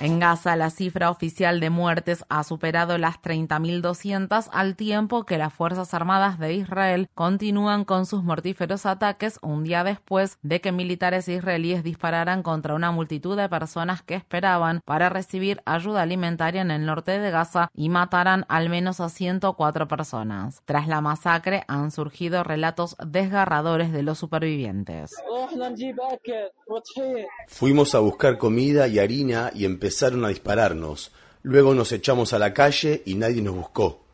En Gaza, la cifra oficial de muertes ha superado las 30.200 al tiempo que las Fuerzas Armadas de Israel continúan con sus mortíferos ataques un día después de que militares israelíes dispararan contra una multitud de personas que esperaban para recibir ayuda alimentaria en el norte de Gaza y mataran al menos a 104 personas. Tras la masacre han surgido relatos desgarradores de los supervivientes. Fuimos a buscar comida y harina y empezaron a dispararnos. Luego nos echamos a la calle y nadie nos buscó.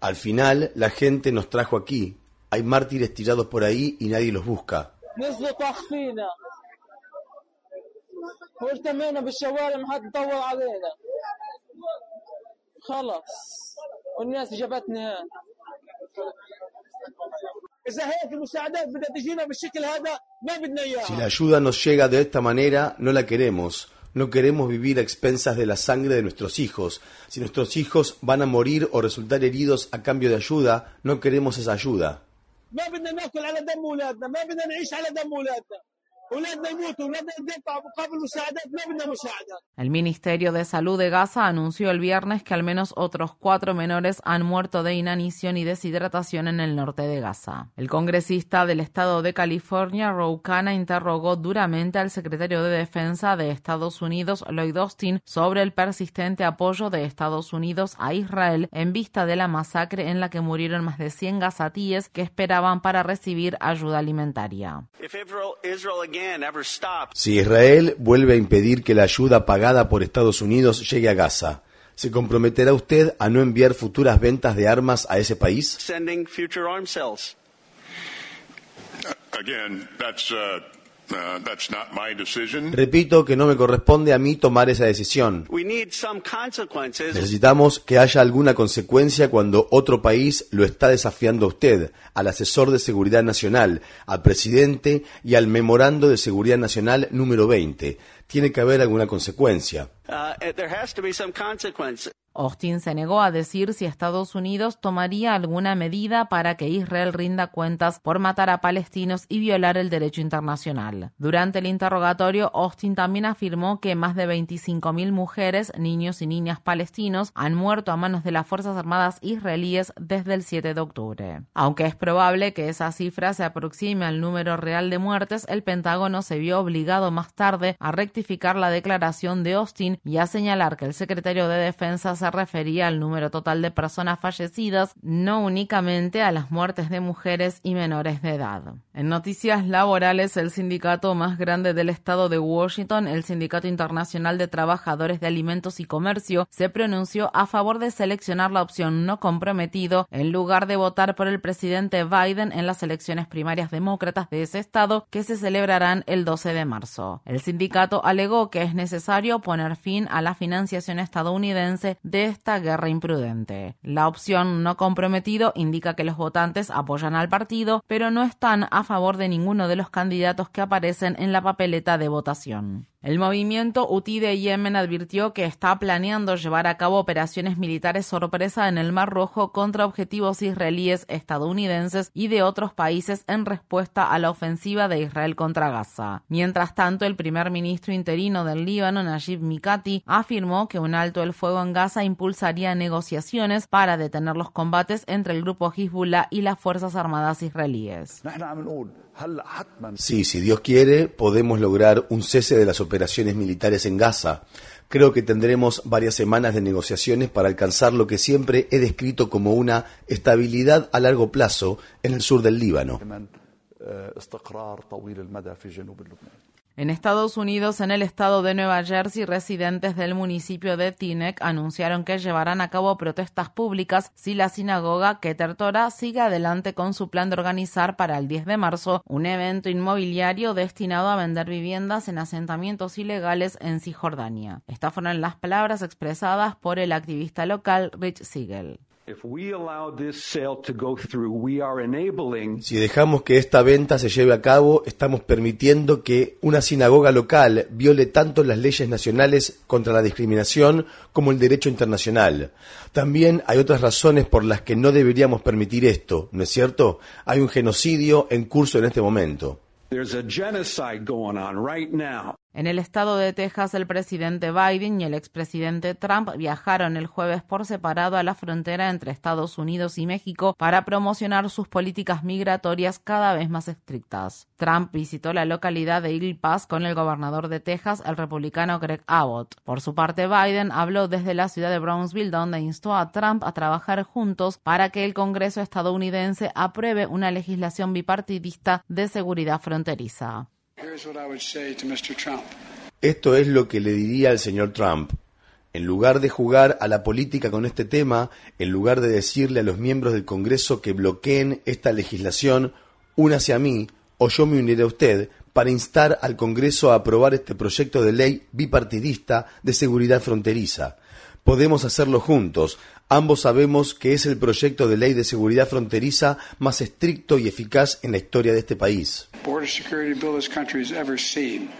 Al final la gente nos trajo aquí. Hay mártires tirados por ahí y nadie los busca. Si la ayuda nos llega de esta manera, no la queremos. No queremos vivir a expensas de la sangre de nuestros hijos. Si nuestros hijos van a morir o resultar heridos a cambio de ayuda, no queremos esa ayuda. El Ministerio de Salud de Gaza anunció el viernes que al menos otros cuatro menores han muerto de inanición y deshidratación en el norte de Gaza. El congresista del estado de California, Ro Khanna, interrogó duramente al secretario de Defensa de Estados Unidos, Lloyd Austin, sobre el persistente apoyo de Estados Unidos a Israel en vista de la masacre en la que murieron más de 100 gazatíes que esperaban para recibir ayuda alimentaria. Si Israel vuelve a impedir que la ayuda pagada por Estados Unidos llegue a Gaza, ¿se comprometerá usted a no enviar futuras ventas de armas a ese país? Repito que no me corresponde a mí tomar esa decisión. Necesitamos que haya alguna consecuencia cuando otro país lo está desafiando a usted, al asesor de seguridad nacional, al presidente y al memorando de seguridad nacional número 20. Tiene que haber alguna consecuencia. Austin se negó a decir si Estados Unidos tomaría alguna medida para que Israel rinda cuentas por matar a palestinos y violar el derecho internacional. Durante el interrogatorio, Austin también afirmó que más de 25.000 mujeres, niños y niñas palestinos han muerto a manos de las Fuerzas Armadas israelíes desde el 7 de octubre. Aunque es probable que esa cifra se aproxime al número real de muertes, el Pentágono se vio obligado más tarde a rectificar la declaración de Austin y a señalar que el secretario de Defensa se refería al número total de personas fallecidas, no únicamente a las muertes de mujeres y menores de edad. En noticias laborales, el sindicato más grande del estado de Washington, el Sindicato Internacional de Trabajadores de Alimentos y Comercio, se pronunció a favor de seleccionar la opción no comprometido en lugar de votar por el presidente Biden en las elecciones primarias demócratas de ese estado que se celebrarán el 12 de marzo. El sindicato alegó que es necesario poner fin a la financiación estadounidense de esta guerra imprudente. La opción no comprometido indica que los votantes apoyan al partido, pero no están a favor de ninguno de los candidatos que aparecen en la papeleta de votación. El movimiento Houthi de Yemen advirtió que está planeando llevar a cabo operaciones militares sorpresa en el Mar Rojo contra objetivos israelíes, estadounidenses y de otros países en respuesta a la ofensiva de Israel contra Gaza. Mientras tanto, el primer ministro interino del Líbano, Najib Mikati, afirmó que un alto el fuego en Gaza impulsaría negociaciones para detener los combates entre el grupo Hezbollah y las Fuerzas Armadas israelíes. Sí, si Dios quiere, podemos lograr un cese de las operaciones militares en Gaza. Creo que tendremos varias semanas de negociaciones para alcanzar lo que siempre he descrito como una estabilidad a largo plazo en el sur del Líbano. En Estados Unidos, en el estado de Nueva Jersey, residentes del municipio de Teaneck anunciaron que llevarán a cabo protestas públicas si la sinagoga Keter Torah sigue adelante con su plan de organizar para el 10 de marzo un evento inmobiliario destinado a vender viviendas en asentamientos ilegales en Cisjordania. Estas fueron las palabras expresadas por el activista local Rich Siegel. Si dejamos que esta venta se lleve a cabo, estamos permitiendo que una sinagoga local viole tanto las leyes nacionales contra la discriminación como el derecho internacional. También hay otras razones por las que no deberíamos permitir esto, ¿no es cierto? Hay un genocidio en curso en este momento. En el estado de Texas, el presidente Biden y el expresidente Trump viajaron el jueves por separado a la frontera entre Estados Unidos y México para promocionar sus políticas migratorias cada vez más estrictas. Trump visitó la localidad de Eagle Pass con el gobernador de Texas, el republicano Greg Abbott. Por su parte, Biden habló desde la ciudad de Brownsville, donde instó a Trump a trabajar juntos para que el Congreso estadounidense apruebe una legislación bipartidista de seguridad fronteriza. Esto es lo que le diría al señor Trump. En lugar de jugar a la política con este tema, en lugar de decirle a los miembros del Congreso que bloqueen esta legislación, únase a mí o yo me uniré a usted para instar al Congreso a aprobar este proyecto de ley bipartidista de seguridad fronteriza. Podemos hacerlo juntos. Ambos sabemos que es el proyecto de ley de seguridad fronteriza más estricto y eficaz en la historia de este país.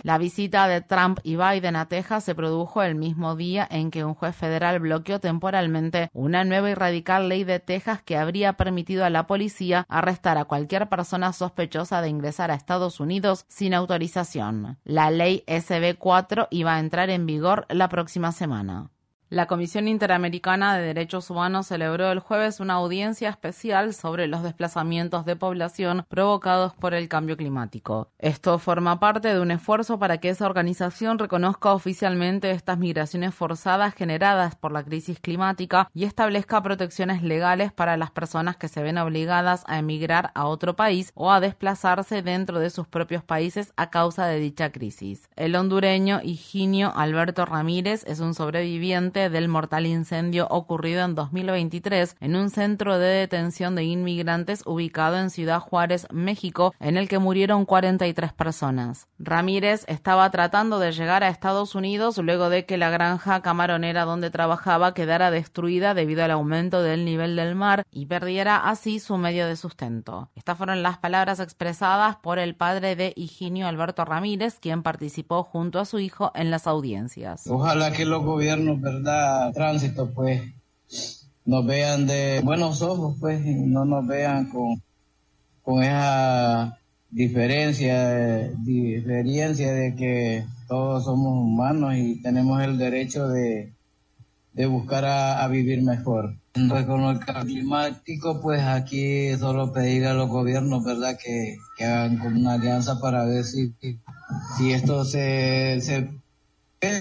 La visita de Trump y Biden a Texas se produjo el mismo día en que un juez federal bloqueó temporalmente una nueva y radical ley de Texas que habría permitido a la policía arrestar a cualquier persona sospechosa de ingresar a Estados Unidos sin autorización. La ley SB4 iba a entrar en vigor la próxima semana. La Comisión Interamericana de Derechos Humanos celebró el jueves una audiencia especial sobre los desplazamientos de población provocados por el cambio climático. Esto forma parte de un esfuerzo para que esa organización reconozca oficialmente estas migraciones forzadas generadas por la crisis climática y establezca protecciones legales para las personas que se ven obligadas a emigrar a otro país o a desplazarse dentro de sus propios países a causa de dicha crisis. El hondureño Higinio Alberto Ramírez es un sobreviviente del mortal incendio ocurrido en 2023 en un centro de detención de inmigrantes ubicado en Ciudad Juárez, México, en el que murieron 43 personas. Ramírez estaba tratando de llegar a Estados Unidos luego de que la granja camaronera donde trabajaba quedara destruida debido al aumento del nivel del mar y perdiera así su medio de sustento. Estas fueron las palabras expresadas por el padre de Higinio Alberto Ramírez, quien participó junto a su hijo en las audiencias. Ojalá que los gobiernos, ¿verdad? Tránsito, pues nos vean de buenos ojos, pues, y no nos vean con, con esa diferencia, diferencia de que todos somos humanos y tenemos el derecho de, de buscar a, vivir mejor. Pues con el climático, pues aquí solo pedir a los gobiernos, ¿verdad?, que, que hagan una alianza para ver si, si esto se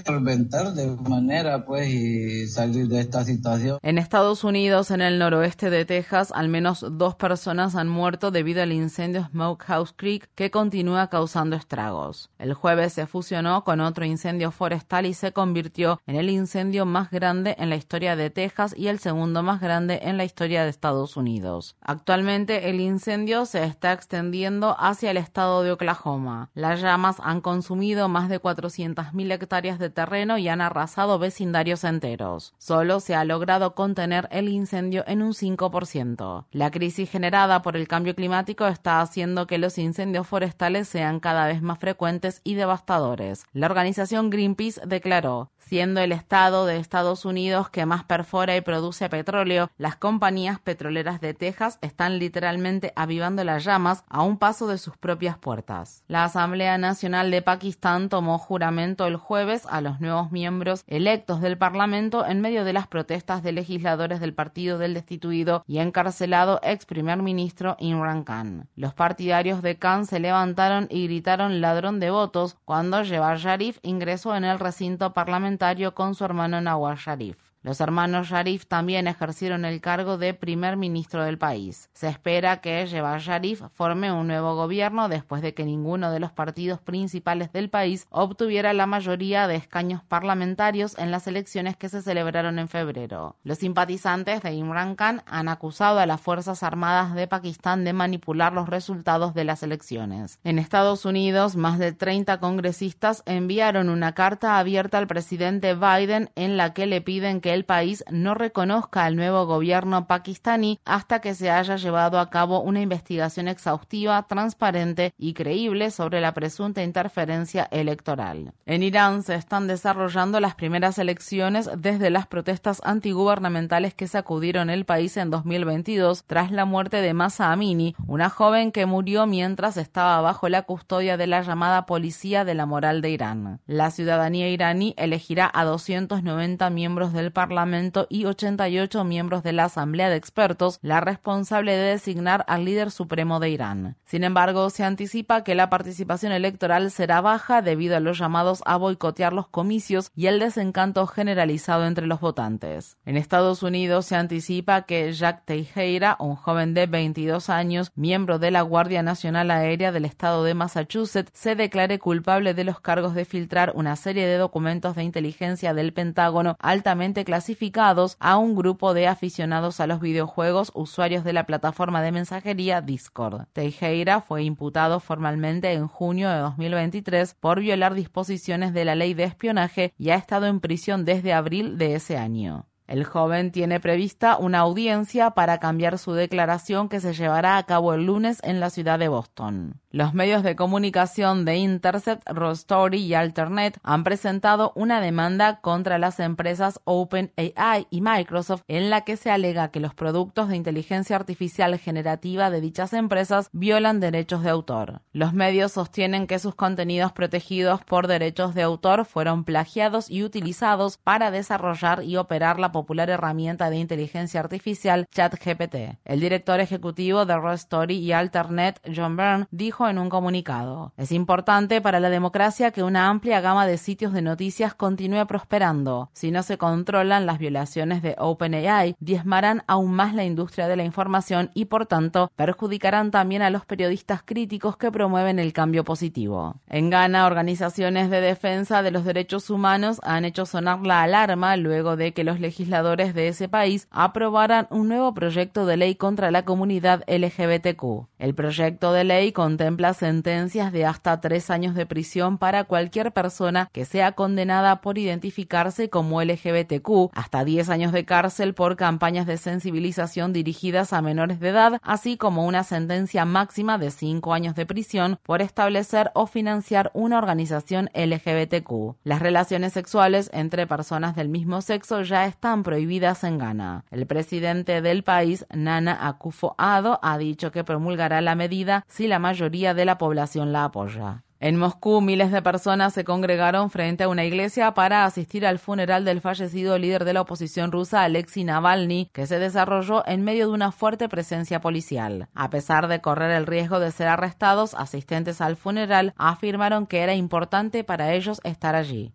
solventar de manera pues y salir de esta situación. En Estados Unidos, en el noroeste de Texas, al menos dos personas han muerto debido al incendio Smokehouse Creek que continúa causando estragos. El jueves se fusionó con otro incendio forestal y se convirtió en el incendio más grande en la historia de Texas y el segundo más grande en la historia de Estados Unidos. Actualmente el incendio se está extendiendo hacia el estado de Oklahoma. Las llamas han consumido más de 400.000 hectáreas de terreno y han arrasado vecindarios enteros. Solo se ha logrado contener el incendio en un 5%. La crisis generada por el cambio climático está haciendo que los incendios forestales sean cada vez más frecuentes y devastadores. La organización Greenpeace declaró, siendo el estado de Estados Unidos que más perfora y produce petróleo, las compañías petroleras de Texas están literalmente avivando las llamas a un paso de sus propias puertas. La Asamblea Nacional de Pakistán tomó juramento el jueves a los nuevos miembros electos del Parlamento en medio de las protestas de legisladores del partido del destituido y encarcelado ex primer ministro Imran Khan. Los partidarios de Khan se levantaron y gritaron ladrón de votos cuando Jawad Sharif ingresó en el recinto parlamentario con su hermano Nawaz Sharif. Los hermanos Sharif también ejercieron el cargo de primer ministro del país. Se espera que Jebal Sharif forme un nuevo gobierno después de que ninguno de los partidos principales del país obtuviera la mayoría de escaños parlamentarios en las elecciones que se celebraron en febrero. Los simpatizantes de Imran Khan han acusado a las Fuerzas Armadas de Pakistán de manipular los resultados de las elecciones. En Estados Unidos, más de 30 congresistas enviaron una carta abierta al presidente Biden en la que le piden que el país no reconozca al nuevo gobierno pakistaní hasta que se haya llevado a cabo una investigación exhaustiva, transparente y creíble sobre la presunta interferencia electoral. En Irán se están desarrollando las primeras elecciones desde las protestas antigubernamentales que sacudieron el país en 2022 tras la muerte de Masa Amini, una joven que murió mientras estaba bajo la custodia de la llamada Policía de la Moral de Irán. La ciudadanía iraní elegirá a 290 miembros del Parlamento y 88 miembros de la Asamblea de Expertos, la responsable de designar al líder supremo de Irán. Sin embargo, se anticipa que la participación electoral será baja debido a los llamados a boicotear los comicios y el desencanto generalizado entre los votantes. En Estados Unidos se anticipa que Jack Teixeira, un joven de 22 años, miembro de la Guardia Nacional Aérea del estado de Massachusetts, se declare culpable de los cargos de filtrar una serie de documentos de inteligencia del Pentágono altamente clasificados a un grupo de aficionados a los videojuegos usuarios de la plataforma de mensajería Discord. Teixeira fue imputado formalmente en junio de 2023 por violar disposiciones de la ley de espionaje y ha estado en prisión desde abril de ese año. El joven tiene prevista una audiencia para cambiar su declaración que se llevará a cabo el lunes en la ciudad de Boston. Los medios de comunicación de Intercept, Story y Alternet han presentado una demanda contra las empresas OpenAI y Microsoft en la que se alega que los productos de inteligencia artificial generativa de dichas empresas violan derechos de autor. Los medios sostienen que sus contenidos protegidos por derechos de autor fueron plagiados y utilizados para desarrollar y operar la popular herramienta de inteligencia artificial ChatGPT. El director ejecutivo de Story y Alternet, John Byrne, dijo en un comunicado. Es importante para la democracia que una amplia gama de sitios de noticias continúe prosperando. Si no se controlan las violaciones de OpenAI, diezmarán aún más la industria de la información y por tanto perjudicarán también a los periodistas críticos que promueven el cambio positivo. En Ghana, organizaciones de defensa de los derechos humanos han hecho sonar la alarma luego de que los legisladores de ese país aprobaran un nuevo proyecto de ley contra la comunidad LGBTQ. El proyecto de ley contempla contempla sentencias de hasta tres años de prisión para cualquier persona que sea condenada por identificarse como LGBTQ, hasta 10 años de cárcel por campañas de sensibilización dirigidas a menores de edad, así como una sentencia máxima de cinco años de prisión por establecer o financiar una organización LGBTQ. Las relaciones sexuales entre personas del mismo sexo ya están prohibidas en Ghana. El presidente del país, Nana Akufo-Addo, ha dicho que promulgará la medida si la mayoría de la población la apoya. En Moscú, miles de personas se congregaron frente a una iglesia para asistir al funeral del fallecido líder de la oposición rusa, Alexei Navalny, que se desarrolló en medio de una fuerte presencia policial. A pesar de correr el riesgo de ser arrestados, asistentes al funeral afirmaron que era importante para ellos estar allí.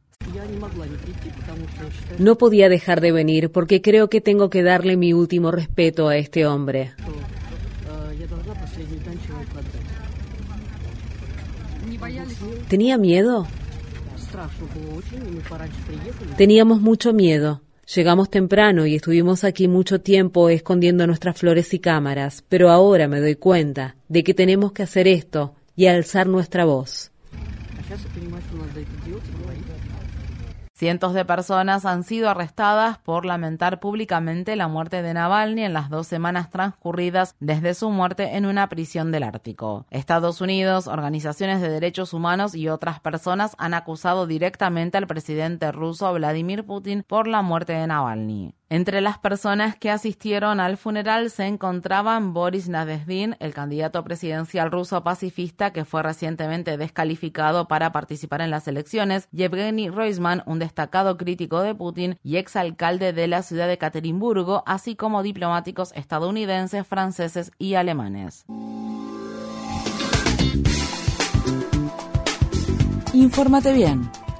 No podía dejar de venir porque creo que tengo que darle mi último respeto a este hombre. ¿Tenía miedo? Teníamos mucho miedo. Llegamos temprano y estuvimos aquí mucho tiempo escondiendo nuestras flores y cámaras, pero ahora me doy cuenta de que tenemos que hacer esto y alzar nuestra voz. Cientos de personas han sido arrestadas por lamentar públicamente la muerte de Navalny en las dos semanas transcurridas desde su muerte en una prisión del Ártico. Estados Unidos, organizaciones de derechos humanos y otras personas han acusado directamente al presidente ruso Vladimir Putin por la muerte de Navalny. Entre las personas que asistieron al funeral se encontraban Boris Nadezhdin, el candidato presidencial ruso pacifista que fue recientemente descalificado para participar en las elecciones, Yevgeny Roisman, un destacado crítico de Putin y exalcalde de la ciudad de Caterimburgo, así como diplomáticos estadounidenses, franceses y alemanes. Infórmate bien